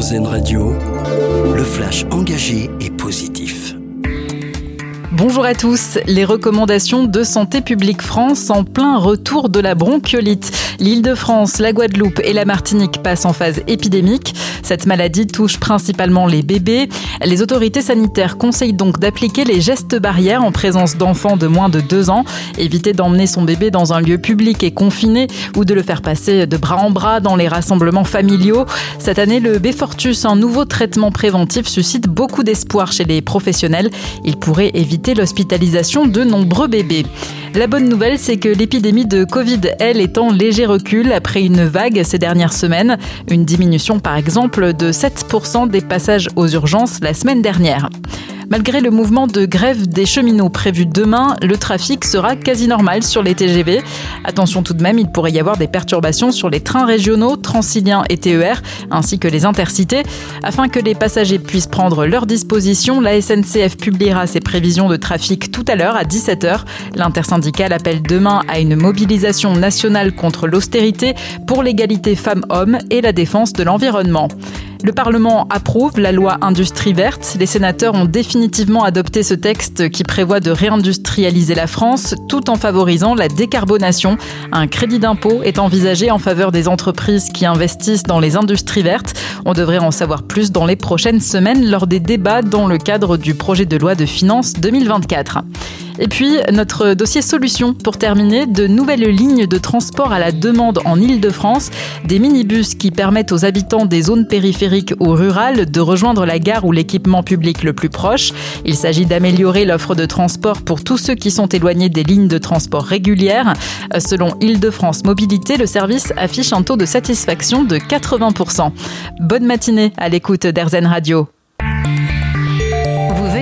Radio, le flash engagé et positif. Bonjour à tous. Les recommandations de Santé publique France en plein retour de la bronchiolite. L'Île-de-France, la Guadeloupe et la Martinique passent en phase épidémique. Cette maladie touche principalement les bébés. Les autorités sanitaires conseillent donc d'appliquer les gestes barrières en présence d'enfants de moins de 2 ans. Éviter d'emmener son bébé dans un lieu public et confiné ou de le faire passer de bras en bras dans les rassemblements familiaux. Cette année, le Befortus, un nouveau traitement préventif, suscite beaucoup d'espoir chez les professionnels. Il pourrait éviter l'hospitalisation de nombreux bébés. La bonne nouvelle, c'est que l'épidémie de Covid, elle, est en léger recul après une vague ces dernières semaines. Une diminution, par exemple, de 7% des passages aux urgences la semaine dernière. Malgré le mouvement de grève des cheminots prévu demain, le trafic sera quasi normal sur les TGV. Attention tout de même, il pourrait y avoir des perturbations sur les trains régionaux, Transilien et TER, ainsi que les intercités. Afin que les passagers puissent prendre leur disposition, la SNCF publiera ses prévisions de trafic tout à l'heure à 17h. L'intersyndicale appelle demain à une mobilisation nationale contre l'austérité pour l'égalité femmes-hommes et la défense de l'environnement. Le Parlement approuve la loi Industrie verte. Les sénateurs ont définitivement adopté ce texte qui prévoit de réindustrialiser la France tout en favorisant la décarbonation. Un crédit d'impôt est envisagé en faveur des entreprises qui investissent dans les industries vertes. On devrait en savoir plus dans les prochaines semaines lors des débats dans le cadre du projet de loi de finances 2024. Et puis, notre dossier solution pour terminer, de nouvelles lignes de transport à la demande en Ile-de-France, des minibus qui permettent aux habitants des zones périphériques ou rurales de rejoindre la gare ou l'équipement public le plus proche. Il s'agit d'améliorer l'offre de transport pour tous ceux qui sont éloignés des lignes de transport régulières. Selon Ile-de-France Mobilité, le service affiche un taux de satisfaction de 80%. Bonne matinée à l'écoute d'Airzen Radio